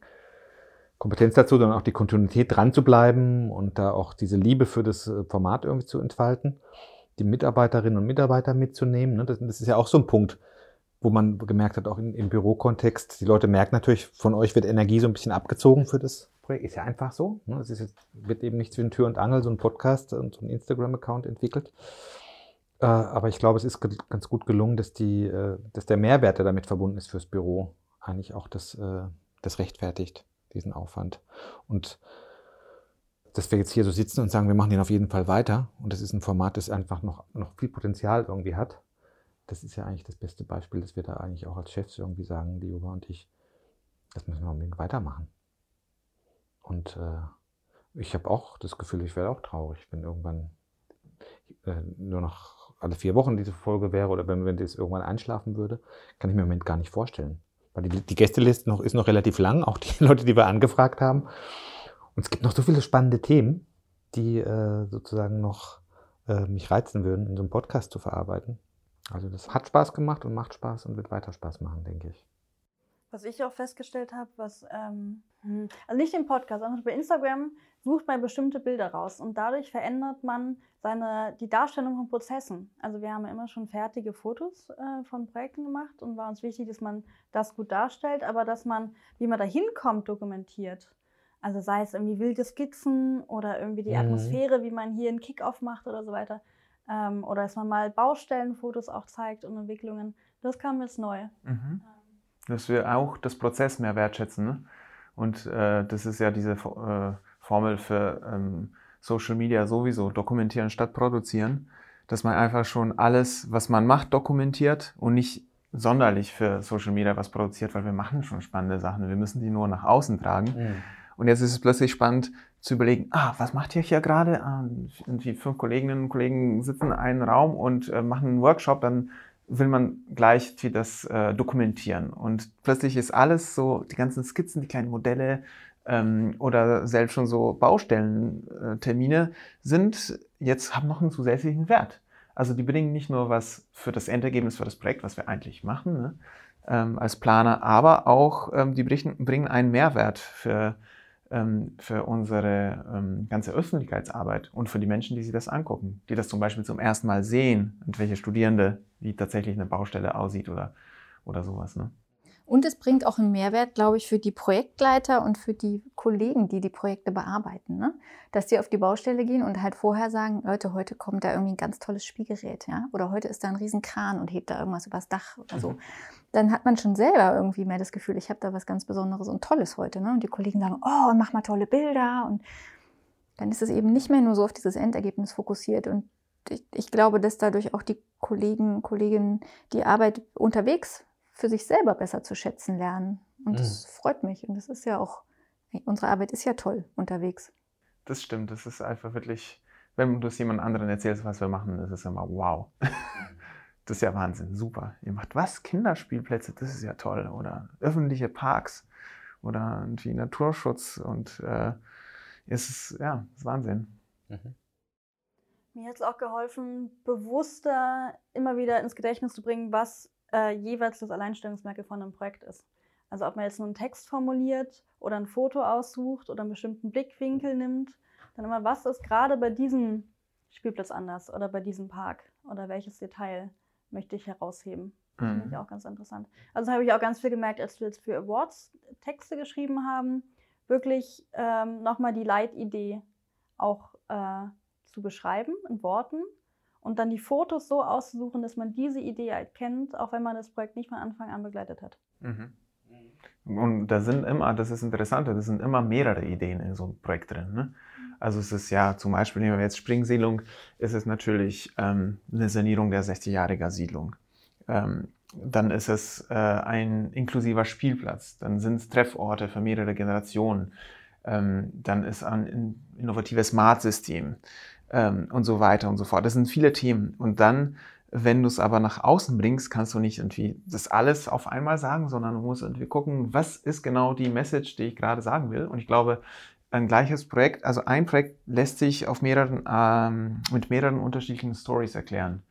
Kompetenz dazu, sondern auch die Kontinuität dran zu bleiben und da auch diese Liebe für das äh, Format irgendwie zu entfalten, die Mitarbeiterinnen und Mitarbeiter mitzunehmen. Ne? Das, das ist ja auch so ein Punkt wo man gemerkt hat, auch in, im Bürokontext, die Leute merken natürlich, von euch wird Energie so ein bisschen abgezogen für das Projekt. Ist ja einfach so. Ne? Es ist wird eben nicht zwischen Tür und Angel so ein Podcast und so ein Instagram-Account entwickelt. Äh, aber ich glaube, es ist ganz gut gelungen, dass, die, äh, dass der Mehrwert, der damit verbunden ist fürs Büro, eigentlich auch das, äh, das rechtfertigt, diesen Aufwand. Und dass wir jetzt hier so sitzen und sagen, wir machen den auf jeden Fall weiter. Und das ist ein Format, das einfach noch, noch viel Potenzial irgendwie hat das ist ja eigentlich das beste Beispiel, dass wir da eigentlich auch als Chefs irgendwie sagen, die Juba und ich, das müssen wir unbedingt weitermachen. Und äh, ich habe auch das Gefühl, ich werde auch traurig, wenn irgendwann äh, nur noch alle vier Wochen diese Folge wäre oder wenn, wenn das irgendwann einschlafen würde, kann ich mir im Moment gar nicht vorstellen. Weil die, die Gästeliste noch, ist noch relativ lang, auch die Leute, die wir angefragt haben. Und es gibt noch so viele spannende Themen, die äh, sozusagen noch äh, mich reizen würden, in so einem Podcast zu verarbeiten. Also das hat Spaß gemacht und macht Spaß und wird weiter Spaß machen, denke ich. Was ich auch festgestellt habe, was, ähm, hm, also nicht im Podcast, sondern bei Instagram sucht man bestimmte Bilder raus und dadurch verändert man seine, die Darstellung von Prozessen. Also wir haben ja immer schon fertige Fotos äh, von Projekten gemacht und war uns wichtig, dass man das gut darstellt, aber dass man, wie man da hinkommt, dokumentiert. Also sei es irgendwie wilde Skizzen oder irgendwie die mhm. Atmosphäre, wie man hier einen Kickoff macht oder so weiter ähm, oder dass man mal Baustellenfotos auch zeigt und Entwicklungen. Das kam jetzt neu. Mhm. Dass wir auch das Prozess mehr wertschätzen. Ne? Und äh, das ist ja diese äh, Formel für ähm, Social Media sowieso, dokumentieren statt produzieren, dass man einfach schon alles, was man macht, dokumentiert und nicht sonderlich für Social Media was produziert, weil wir machen schon spannende Sachen. Wir müssen die nur nach außen tragen. Mhm. Und jetzt ist es plötzlich spannend zu überlegen, ah, was macht ihr hier gerade? Ah, irgendwie fünf Kolleginnen und Kollegen sitzen in einem Raum und äh, machen einen Workshop, dann will man gleich wie das äh, dokumentieren. Und plötzlich ist alles so, die ganzen Skizzen, die kleinen Modelle ähm, oder selbst schon so Baustellentermine sind jetzt, haben noch einen zusätzlichen Wert. Also die bringen nicht nur was für das Endergebnis, für das Projekt, was wir eigentlich machen ne, ähm, als Planer, aber auch ähm, die bringen, bringen einen Mehrwert für für unsere ähm, ganze Öffentlichkeitsarbeit und für die Menschen, die sich das angucken, die das zum Beispiel zum ersten Mal sehen und welche Studierende, wie tatsächlich eine Baustelle aussieht oder, oder sowas. Ne? Und es bringt auch einen Mehrwert, glaube ich, für die Projektleiter und für die Kollegen, die die Projekte bearbeiten. Ne? Dass die auf die Baustelle gehen und halt vorher sagen, Leute, heute kommt da irgendwie ein ganz tolles Spielgerät. Ja? Oder heute ist da ein Riesenkran und hebt da irgendwas übers Dach oder so. Mhm. Dann hat man schon selber irgendwie mehr das Gefühl, ich habe da was ganz Besonderes und Tolles heute. Ne? Und die Kollegen sagen, oh, mach mal tolle Bilder. Und dann ist es eben nicht mehr nur so auf dieses Endergebnis fokussiert. Und ich, ich glaube, dass dadurch auch die Kollegen, Kolleginnen die Arbeit unterwegs für sich selber besser zu schätzen lernen. Und mhm. das freut mich. Und das ist ja auch, unsere Arbeit ist ja toll unterwegs. Das stimmt. Das ist einfach wirklich, wenn du es jemand anderen erzählst, was wir machen, das ist immer wow. Das ist ja Wahnsinn, super. Ihr macht was? Kinderspielplätze, das ist ja toll. Oder öffentliche Parks oder irgendwie Naturschutz und äh, es ist, ja, ist Wahnsinn. Mhm. Mir hat es auch geholfen, bewusster immer wieder ins Gedächtnis zu bringen, was äh, jeweils das Alleinstellungsmerkmal von einem Projekt ist. Also ob man jetzt nur einen Text formuliert oder ein Foto aussucht oder einen bestimmten Blickwinkel nimmt, dann immer, was ist gerade bei diesem Spielplatz anders oder bei diesem Park oder welches Detail möchte ich herausheben. Das mhm. finde ich auch ganz interessant. Also habe ich auch ganz viel gemerkt, als wir jetzt für Awards Texte geschrieben haben, wirklich ähm, nochmal die Leitidee auch äh, zu beschreiben in Worten und dann die Fotos so auszusuchen, dass man diese Idee erkennt, auch wenn man das Projekt nicht von Anfang an begleitet hat. Mhm. Und da sind immer, das ist interessant, da sind immer mehrere Ideen in so einem Projekt drin. Ne? Also es ist ja zum Beispiel, nehmen wir jetzt Springsiedlung, ist es natürlich ähm, eine Sanierung der 60-jähriger Siedlung. Ähm, dann ist es äh, ein inklusiver Spielplatz. Dann sind es Trefforte für mehrere Generationen. Ähm, dann ist ein innovatives Smart-System ähm, und so weiter und so fort. Das sind viele Themen. Und dann, wenn du es aber nach außen bringst, kannst du nicht irgendwie das alles auf einmal sagen, sondern du musst irgendwie gucken, was ist genau die Message, die ich gerade sagen will. Und ich glaube, ein gleiches Projekt, also ein Projekt lässt sich auf mehreren, ähm, mit mehreren unterschiedlichen Stories erklären.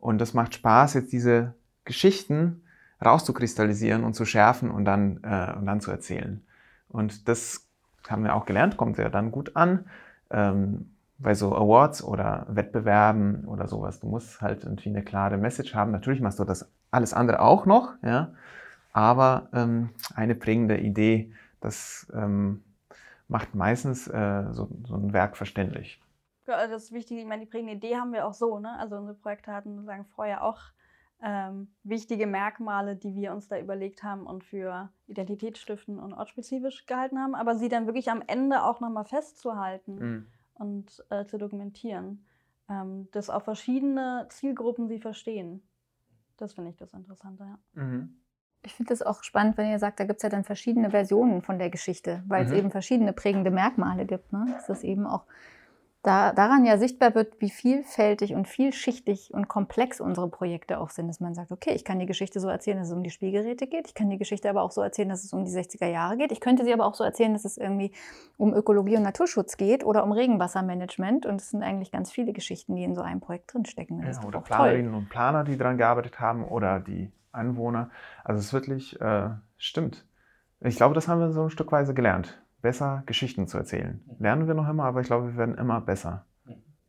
Und das macht Spaß, jetzt diese Geschichten rauszukristallisieren und zu schärfen und dann, äh, und dann zu erzählen. Und das haben wir auch gelernt, kommt ja dann gut an. Ähm, bei so Awards oder Wettbewerben oder sowas. Du musst halt irgendwie eine klare Message haben. Natürlich machst du das alles andere auch noch, ja, aber ähm, eine prägende Idee, das ähm, macht meistens äh, so, so ein Werk verständlich. Ja, also das ist wichtig. Ich meine, die prägende Idee haben wir auch so. Ne? Also unsere Projekte hatten sagen vorher auch ähm, wichtige Merkmale, die wir uns da überlegt haben und für identitätsstiften und ortsspezifisch gehalten haben, aber sie dann wirklich am Ende auch nochmal festzuhalten. Mhm und äh, zu dokumentieren, ähm, dass auch verschiedene Zielgruppen sie verstehen. Das finde ich das Interessante, ja. Mhm. Ich finde das auch spannend, wenn ihr sagt, da gibt es ja dann verschiedene Versionen von der Geschichte, weil mhm. es eben verschiedene prägende Merkmale gibt. Ne? Dass das eben auch da, daran ja sichtbar wird, wie vielfältig und vielschichtig und komplex unsere Projekte auch sind, dass man sagt, okay, ich kann die Geschichte so erzählen, dass es um die Spielgeräte geht, ich kann die Geschichte aber auch so erzählen, dass es um die 60er Jahre geht, ich könnte sie aber auch so erzählen, dass es irgendwie um Ökologie und Naturschutz geht oder um Regenwassermanagement und es sind eigentlich ganz viele Geschichten, die in so einem Projekt drinstecken. Ja, oder Planerinnen toll. und Planer, die daran gearbeitet haben oder die Anwohner. Also es ist wirklich, äh, stimmt. Ich glaube, das haben wir so ein Stückweise gelernt besser Geschichten zu erzählen. Lernen wir noch immer, aber ich glaube, wir werden immer besser.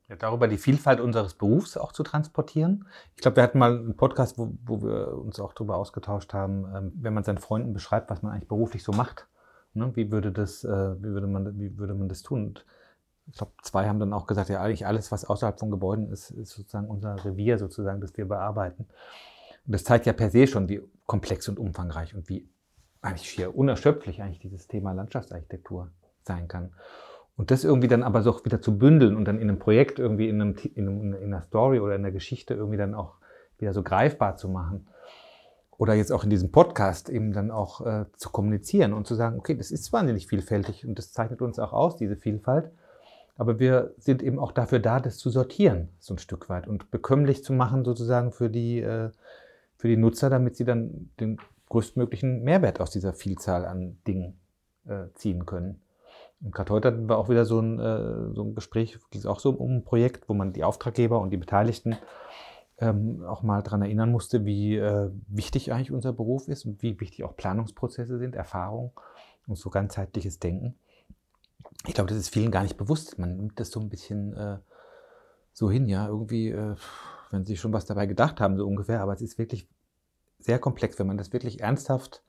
Ja, darüber die Vielfalt unseres Berufs auch zu transportieren. Ich glaube, wir hatten mal einen Podcast, wo, wo wir uns auch darüber ausgetauscht haben, ähm, wenn man seinen Freunden beschreibt, was man eigentlich beruflich so macht. Ne? Wie, würde das, äh, wie, würde man, wie würde man das tun? Und ich glaube, zwei haben dann auch gesagt, ja, eigentlich alles, was außerhalb von Gebäuden ist, ist sozusagen unser Revier, sozusagen, das wir bearbeiten. Und das zeigt ja per se schon, wie komplex und umfangreich und wie eigentlich schier unerschöpflich eigentlich dieses Thema Landschaftsarchitektur sein kann. Und das irgendwie dann aber so wieder zu bündeln und dann in einem Projekt irgendwie in, einem, in, einem, in einer Story oder in der Geschichte irgendwie dann auch wieder so greifbar zu machen. Oder jetzt auch in diesem Podcast eben dann auch äh, zu kommunizieren und zu sagen, okay, das ist wahnsinnig vielfältig und das zeichnet uns auch aus, diese Vielfalt. Aber wir sind eben auch dafür da, das zu sortieren, so ein Stück weit und bekömmlich zu machen sozusagen für die, äh, für die Nutzer, damit sie dann den größtmöglichen Mehrwert aus dieser Vielzahl an Dingen äh, ziehen können. Und gerade heute hatten wir auch wieder so ein, äh, so ein Gespräch, ging es auch so um ein Projekt, wo man die Auftraggeber und die Beteiligten ähm, auch mal daran erinnern musste, wie äh, wichtig eigentlich unser Beruf ist und wie wichtig auch Planungsprozesse sind, Erfahrung und so ganzheitliches Denken. ich glaube, das ist vielen gar nicht bewusst. Man nimmt das so ein bisschen äh, so hin, ja, irgendwie, äh, wenn sie schon was dabei gedacht haben, so ungefähr, aber es ist wirklich sehr komplex, wenn man das wirklich ernsthaft,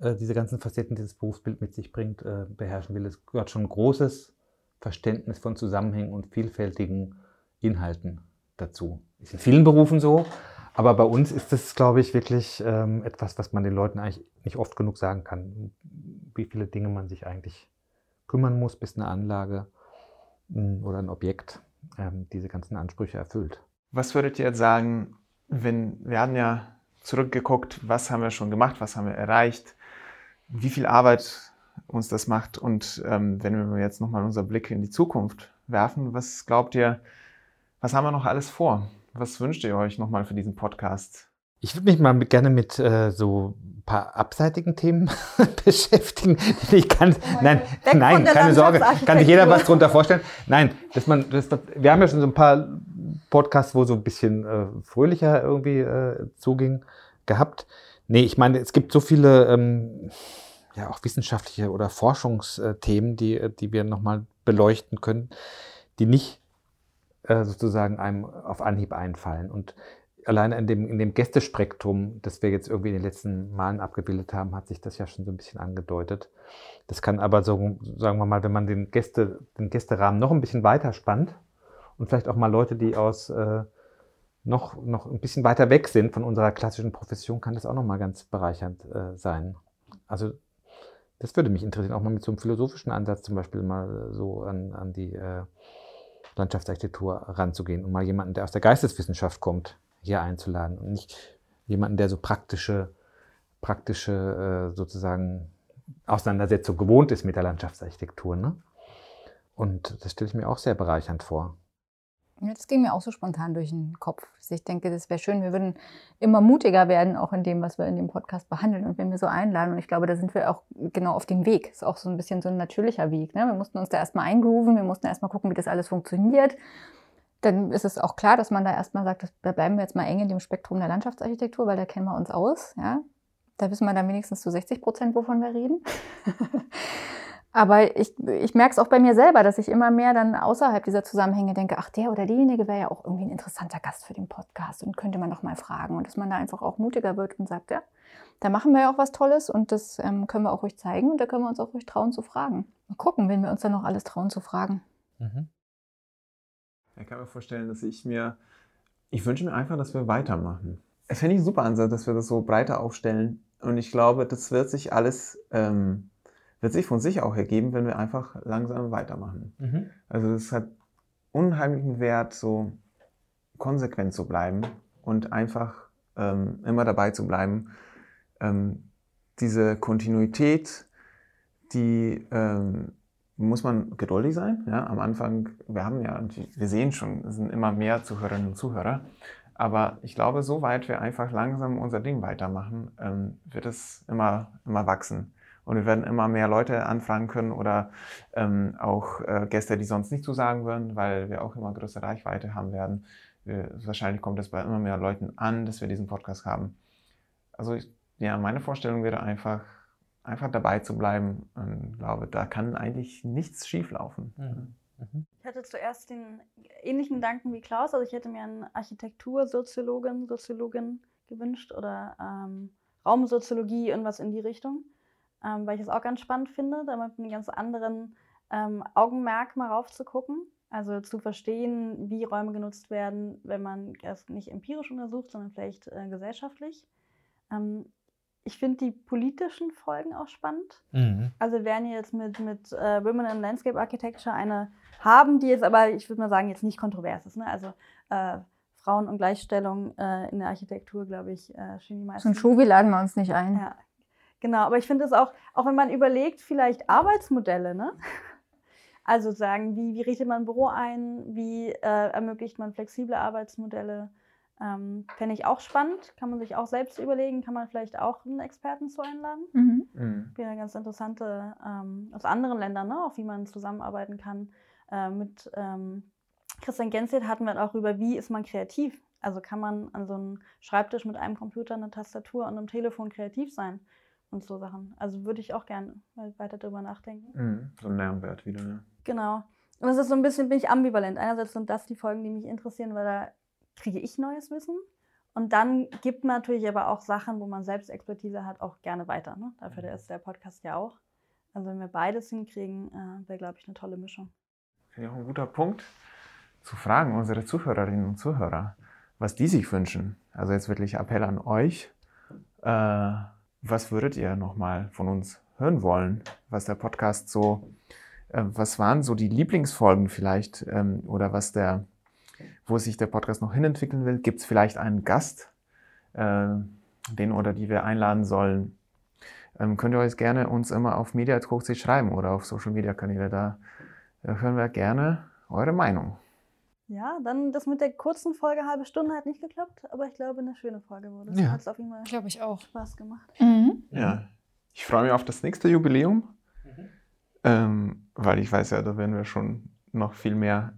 äh, diese ganzen Facetten, dieses Berufsbild mit sich bringt, äh, beherrschen will. Es gehört schon ein großes Verständnis von Zusammenhängen und vielfältigen Inhalten dazu. Ist in vielen Berufen so, aber bei uns ist das, glaube ich, wirklich ähm, etwas, was man den Leuten eigentlich nicht oft genug sagen kann, wie viele Dinge man sich eigentlich kümmern muss, bis eine Anlage mh, oder ein Objekt ähm, diese ganzen Ansprüche erfüllt. Was würdet ihr jetzt sagen, wenn wir haben ja zurückgeguckt, was haben wir schon gemacht, was haben wir erreicht, wie viel Arbeit uns das macht und ähm, wenn wir jetzt nochmal unseren Blick in die Zukunft werfen, was glaubt ihr, was haben wir noch alles vor? Was wünscht ihr euch nochmal für diesen Podcast? Ich würde mich mal mit, gerne mit äh, so ein paar abseitigen Themen beschäftigen. Ich kann, nein, nein, keine Sorge, kann sich jeder was darunter vorstellen. Nein, dass man, das, wir haben ja schon so ein paar Podcasts, wo so ein bisschen äh, fröhlicher irgendwie äh, zuging, gehabt. Nee, ich meine, es gibt so viele ähm, ja auch wissenschaftliche oder Forschungsthemen, die, die wir nochmal beleuchten können, die nicht äh, sozusagen einem auf Anhieb einfallen. Und alleine in dem, in dem Gästespektrum, das wir jetzt irgendwie in den letzten Malen abgebildet haben, hat sich das ja schon so ein bisschen angedeutet. Das kann aber so, sagen wir mal, wenn man den, Gäste, den Gästerahmen noch ein bisschen weiter spannt und vielleicht auch mal Leute, die aus äh, noch, noch ein bisschen weiter weg sind von unserer klassischen Profession, kann das auch nochmal ganz bereichernd äh, sein. Also das würde mich interessieren, auch mal mit so einem philosophischen Ansatz zum Beispiel mal so an, an die äh, Landschaftsarchitektur ranzugehen und mal jemanden, der aus der Geisteswissenschaft kommt, hier einzuladen und nicht jemanden, der so praktische, praktische äh, sozusagen Auseinandersetzung gewohnt ist mit der Landschaftsarchitektur. Ne? Und das stelle ich mir auch sehr bereichernd vor. Ja, das ging mir auch so spontan durch den Kopf. Ich denke, das wäre schön. Wir würden immer mutiger werden, auch in dem, was wir in dem Podcast behandeln und wenn wir so einladen. Und ich glaube, da sind wir auch genau auf dem Weg. Das ist auch so ein bisschen so ein natürlicher Weg. Ne? Wir mussten uns da erstmal eingrooven, wir mussten erstmal gucken, wie das alles funktioniert. Dann ist es auch klar, dass man da erstmal sagt, da bleiben wir jetzt mal eng in dem Spektrum der Landschaftsarchitektur, weil da kennen wir uns aus. Ja? Da wissen wir dann wenigstens zu 60 Prozent, wovon wir reden. Aber ich, ich merke es auch bei mir selber, dass ich immer mehr dann außerhalb dieser Zusammenhänge denke, ach, der oder diejenige wäre ja auch irgendwie ein interessanter Gast für den Podcast und könnte man doch mal fragen. Und dass man da einfach auch mutiger wird und sagt, ja, da machen wir ja auch was Tolles und das ähm, können wir auch ruhig zeigen und da können wir uns auch ruhig trauen zu fragen. Mal gucken, wenn wir uns dann noch alles trauen zu fragen. Mhm. Ich kann mir vorstellen, dass ich mir, ich wünsche mir einfach, dass wir weitermachen. Es fände ich super Ansatz, dass wir das so breiter aufstellen. Und ich glaube, das wird sich alles ähm, wird sich von sich auch ergeben, wenn wir einfach langsam weitermachen. Mhm. Also es hat unheimlichen Wert, so konsequent zu bleiben und einfach ähm, immer dabei zu bleiben. Ähm, diese Kontinuität, die ähm, muss man geduldig sein. Ja? Am Anfang, wir haben ja, wir sehen schon, es sind immer mehr Zuhörerinnen und Zuhörer. Aber ich glaube, soweit wir einfach langsam unser Ding weitermachen, ähm, wird es immer, immer wachsen. Und wir werden immer mehr Leute anfragen können oder ähm, auch äh, Gäste, die sonst nicht zusagen würden, weil wir auch immer größere Reichweite haben werden. Wir, wahrscheinlich kommt es bei immer mehr Leuten an, dass wir diesen Podcast haben. Also ich, ja, meine Vorstellung wäre einfach, einfach dabei zu bleiben. Und glaube, da kann eigentlich nichts schieflaufen. Mhm. Mhm. Ich hatte zuerst den ähnlichen Gedanken wie Klaus. Also ich hätte mir einen Architektursoziologen, Soziologin gewünscht oder ähm, Raumsoziologie, irgendwas in die Richtung ähm, weil ich es auch ganz spannend finde, da mit einem ganz anderen ähm, Augenmerk mal raufzugucken. Also zu verstehen, wie Räume genutzt werden, wenn man es nicht empirisch untersucht, sondern vielleicht äh, gesellschaftlich. Ähm, ich finde die politischen Folgen auch spannend. Mhm. Also wir werden jetzt mit, mit äh, Women in Landscape Architecture eine haben, die jetzt aber, ich würde mal sagen, jetzt nicht kontrovers ist. Ne? Also äh, Frauen und Gleichstellung äh, in der Architektur, glaube ich, äh, stehen die meisten. Ein Schuh, laden wir uns nicht ein. Ja, Genau, aber ich finde es auch, auch wenn man überlegt, vielleicht Arbeitsmodelle, ne? Also sagen, wie, wie richtet man ein Büro ein, wie äh, ermöglicht man flexible Arbeitsmodelle, ähm, fände ich auch spannend. Kann man sich auch selbst überlegen, kann man vielleicht auch einen Experten zu einladen. Mhm. Mhm. Wäre ganz interessante ähm, aus anderen Ländern, ne? auch wie man zusammenarbeiten kann. Äh, mit ähm, Christian Genset hatten wir auch über, wie ist man kreativ. Also kann man an so einem Schreibtisch mit einem Computer, einer Tastatur und einem Telefon kreativ sein und so Sachen. Also würde ich auch gerne weiter drüber nachdenken. Mhm. So ein Lernwert wieder, ne? Genau. Und es ist so ein bisschen, bin ich ambivalent. Einerseits sind das die Folgen, die mich interessieren, weil da kriege ich neues Wissen. Und dann gibt man natürlich aber auch Sachen, wo man selbst Expertise hat, auch gerne weiter. Ne? Dafür Mhm. ist der Podcast ja auch. Also wenn wir beides hinkriegen, äh, wäre, glaube ich, eine tolle Mischung. Finde ich auch ein guter Punkt, zu fragen, unsere Zuhörerinnen und Zuhörer, was die sich wünschen. Also jetzt wirklich Appell an euch. Äh, was würdet ihr nochmal von uns hören wollen? Was der Podcast so, äh, was waren so die Lieblingsfolgen vielleicht ähm, oder was der, wo sich der Podcast noch hinentwickeln will? Gibt es vielleicht einen Gast, äh, den oder die wir einladen sollen? Ähm, könnt ihr euch gerne uns immer auf media.hochsee schreiben oder auf Social Media Kanäle. Da äh, hören wir gerne eure Meinung. Ja, dann das mit der kurzen Folge, halbe Stunde hat nicht geklappt, aber ich glaube, eine schöne Folge wurde. es. Ja. Hat es auf jeden Fall Glaube ich auch. Spaß gemacht. Mhm. Ja, ich freue mich auf das nächste Jubiläum, ähm, weil ich weiß ja, da werden wir schon noch viel mehr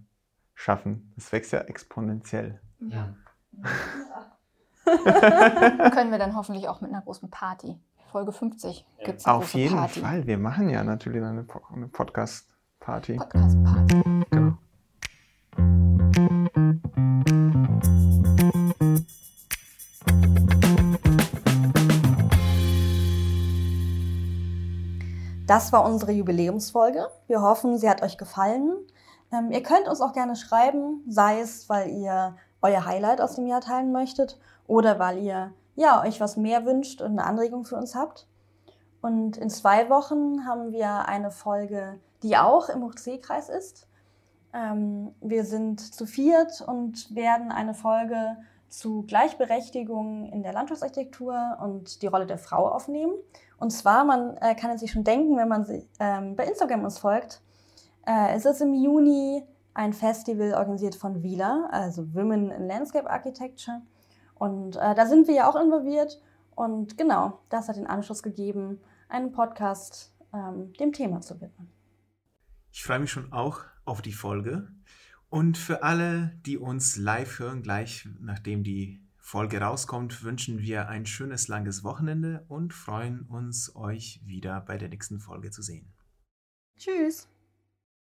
schaffen. Das wächst ja exponentiell. Ja. Können wir dann hoffentlich auch mit einer großen Party. Folge 50 gibt es Auf große jeden Party. Fall. Wir machen ja natürlich eine Podcast-Party. Podcast-Party. Das war unsere Jubiläumsfolge. Wir hoffen, sie hat euch gefallen. Ähm, ihr könnt uns auch gerne schreiben, sei es, weil ihr euer Highlight aus dem Jahr teilen möchtet oder weil ihr ja, euch was mehr wünscht und eine Anregung für uns habt. Und in zwei Wochen haben wir eine Folge, die auch im Hochseekreis ist. Ähm, wir sind zu viert und werden eine Folge zu Gleichberechtigung in der Landschaftsarchitektur und die Rolle der Frau aufnehmen. Und zwar, man äh, kann es sich schon denken, wenn man sie, ähm, bei Instagram uns folgt, äh, es ist im Juni ein Festival organisiert von WILA, also Women in Landscape Architecture. Und äh, da sind wir ja auch involviert. Und genau, das hat den Anschluss gegeben, einen Podcast ähm, dem Thema zu widmen. Ich freue mich schon auch auf die Folge. Und für alle, die uns live hören, gleich nachdem die Folge rauskommt, wünschen wir ein schönes langes Wochenende und freuen uns, euch wieder bei der nächsten Folge zu sehen. Tschüss!